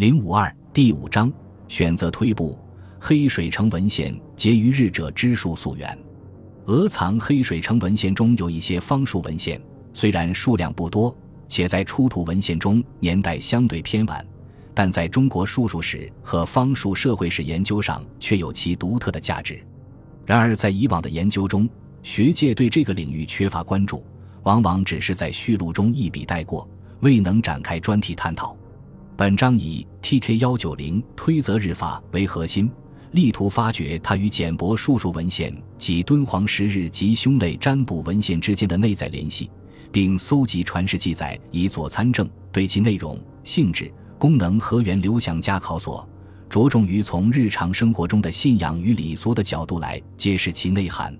零五二第五章选择推步黑水城文献结于日者之数溯源。俄藏黑水城文献中有一些方术文献，虽然数量不多，且在出土文献中年代相对偏晚，但在中国术数史和方术社会史研究上却有其独特的价值。然而，在以往的研究中，学界对这个领域缺乏关注，往往只是在序录中一笔带过，未能展开专题探讨。本章以 T.K. 幺九零推责日法为核心，力图发掘它与简帛术数文献及敦煌十日及胸类占卜文献之间的内在联系，并搜集传世记载以佐参证，对其内容、性质、功能和源流详加考索，着重于从日常生活中的信仰与礼俗的角度来揭示其内涵。